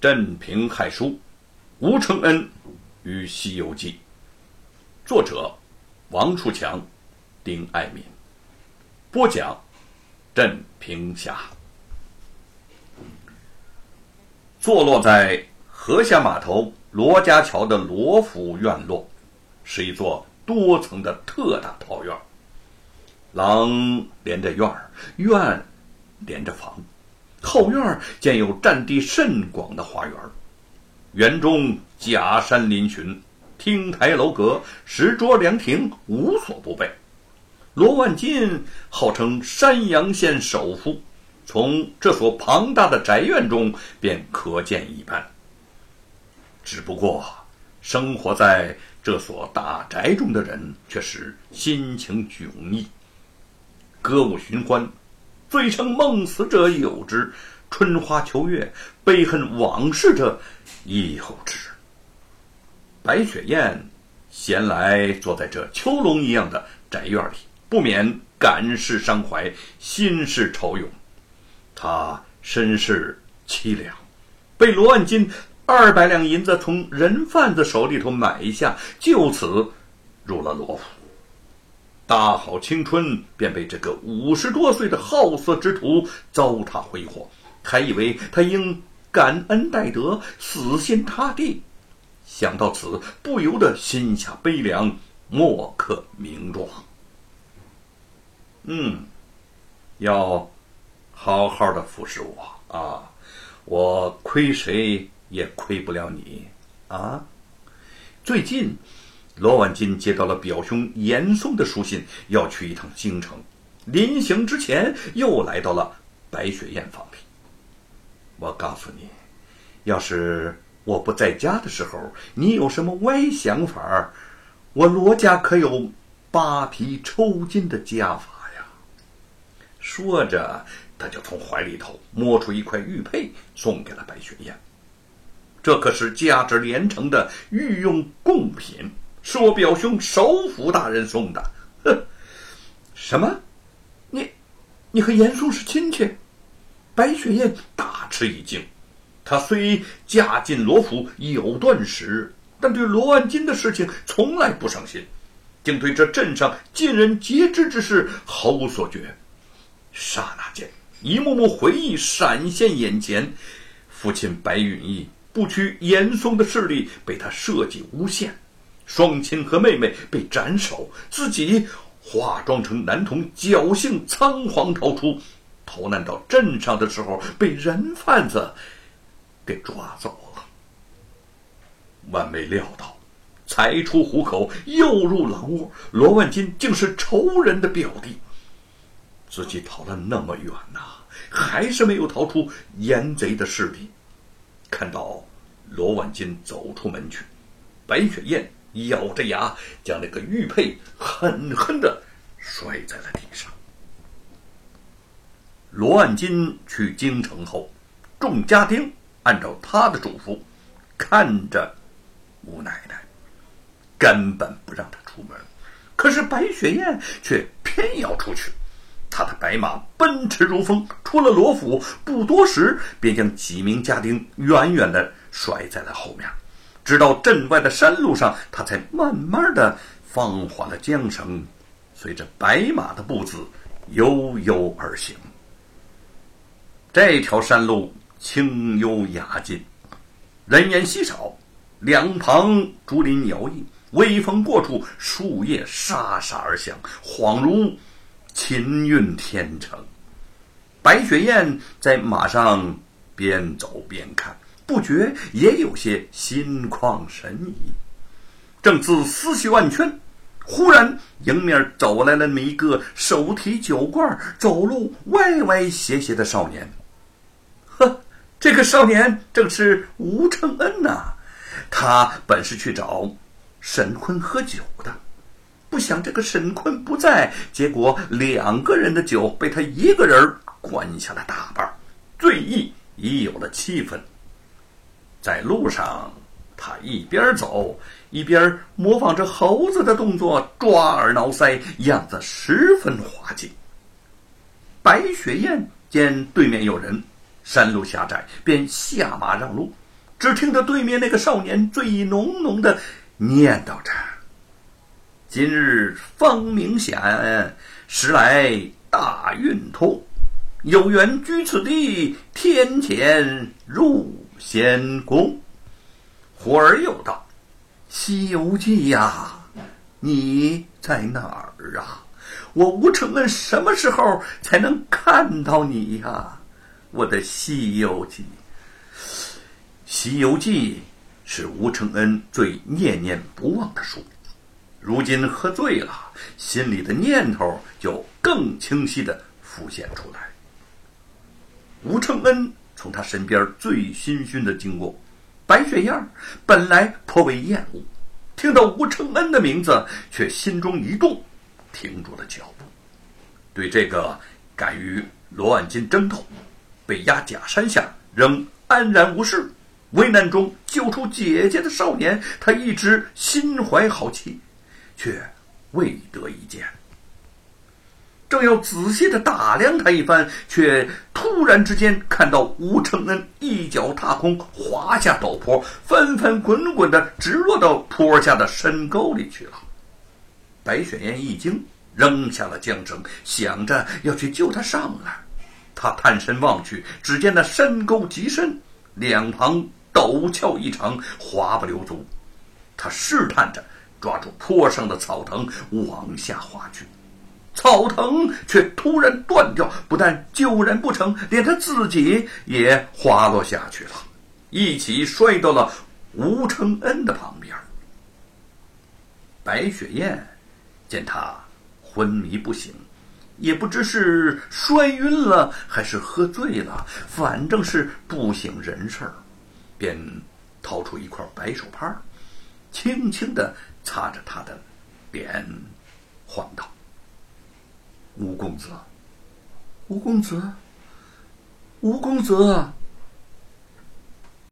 镇平害书，吴承恩与《西游记》，作者王树强、丁爱民，播讲镇平侠。坐落在河下码头罗家桥的罗府院落，是一座多层的特大套院。廊连着院儿，院连着房，后院建有占地甚广的花园。园中假山嶙峋，亭台楼阁、石桌凉亭无所不备。罗万金号称山阳县首富，从这所庞大的宅院中便可见一斑。只不过，生活在这所大宅中的人却是心情迥异。歌舞寻欢，醉称梦死者有之；春花秋月，悲恨往事者亦有之。白雪燕闲来坐在这囚笼一样的宅院里，不免感事伤怀，心事愁涌。她身世凄凉，被罗万金二百两银子从人贩子手里头买下，就此入了罗府。大好青春便被这个五十多岁的好色之徒糟蹋挥霍，还以为他应感恩戴德，死心塌地。想到此，不由得心下悲凉，莫可名状。嗯，要好好的服侍我啊！我亏谁也亏不了你啊！最近。罗万金接到了表兄严嵩的书信，要去一趟京城。临行之前，又来到了白雪燕房里。我告诉你，要是我不在家的时候，你有什么歪想法，我罗家可有扒皮抽筋的家法呀！说着，他就从怀里头摸出一块玉佩，送给了白雪燕。这可是价值连城的御用贡品。是我表兄首府大人送的，哼！什么？你，你和严嵩是亲戚？白雪燕大吃一惊。她虽嫁进罗府有段时，但对罗万金的事情从来不上心，竟对这镇上尽人皆知之事毫无所觉。刹那间，一幕幕回忆闪现眼前：父亲白允义不屈严嵩的势力被他设计诬陷。双亲和妹妹被斩首，自己化妆成男童，侥幸仓皇逃出，逃难到镇上的时候被人贩子给抓走了。万没料到，才出虎口又入狼窝，罗万金竟是仇人的表弟。自己逃了那么远呐，还是没有逃出严贼的势力。看到罗万金走出门去，白雪燕。咬着牙，将那个玉佩狠狠的摔在了地上。罗万金去京城后，众家丁按照他的嘱咐，看着吴奶奶，根本不让她出门。可是白雪燕却偏要出去，她的白马奔驰如风，出了罗府不多时，便将几名家丁远远的甩在了后面。直到镇外的山路上，他才慢慢的放缓了缰绳，随着白马的步子悠悠而行。这条山路清幽雅静，人烟稀少，两旁竹林摇曳，微风过处，树叶沙沙而响，恍如琴韵天成。白雪燕在马上边走边看。不觉也有些心旷神怡，正自思绪万千，忽然迎面走来了那么一个手提酒罐、走路歪歪斜斜的少年。呵，这个少年正是吴承恩呐！他本是去找沈坤喝酒的，不想这个沈坤不在，结果两个人的酒被他一个人灌下了大半，醉意已有了七分。在路上，他一边走一边模仿着猴子的动作，抓耳挠腮，样子十分滑稽。白雪燕见对面有人，山路狭窄，便下马让路。只听得对面那个少年醉意浓浓的念叨着：“今日风明显，时来大运通，有缘居此地，天前入仙宫。”忽而又道：“《西游记》呀，你在哪儿啊？我吴承恩什么时候才能看到你呀？我的《西游记》，《西游记》是吴承恩最念念不忘的书。如今喝醉了，心里的念头就更清晰的浮现出来。吴承恩从他身边醉醺醺的经过。白雪燕本来颇为厌恶，听到吴承恩的名字，却心中一动，停住了脚步。对这个敢与罗万金争斗、被压假山下仍安然无事、危难中救出姐姐的少年，他一直心怀好奇，却未得一见。正要仔细的打量他一番，却突然之间看到吴承恩一脚踏空，滑下陡坡，翻翻滚滚的直落到坡下的深沟里去了。白雪燕一惊，扔下了缰绳，想着要去救他上来。他探身望去，只见那深沟极深，两旁陡峭异常，滑不留足。他试探着抓住坡上的草藤，往下滑去。草藤却突然断掉，不但救人不成，连他自己也滑落下去了，一起摔到了吴承恩的旁边。白雪燕见他昏迷不醒，也不知是摔晕了还是喝醉了，反正是不省人事儿，便掏出一块白手帕，轻轻的擦着他的脸，唤道。吴公子，吴公子，吴公子。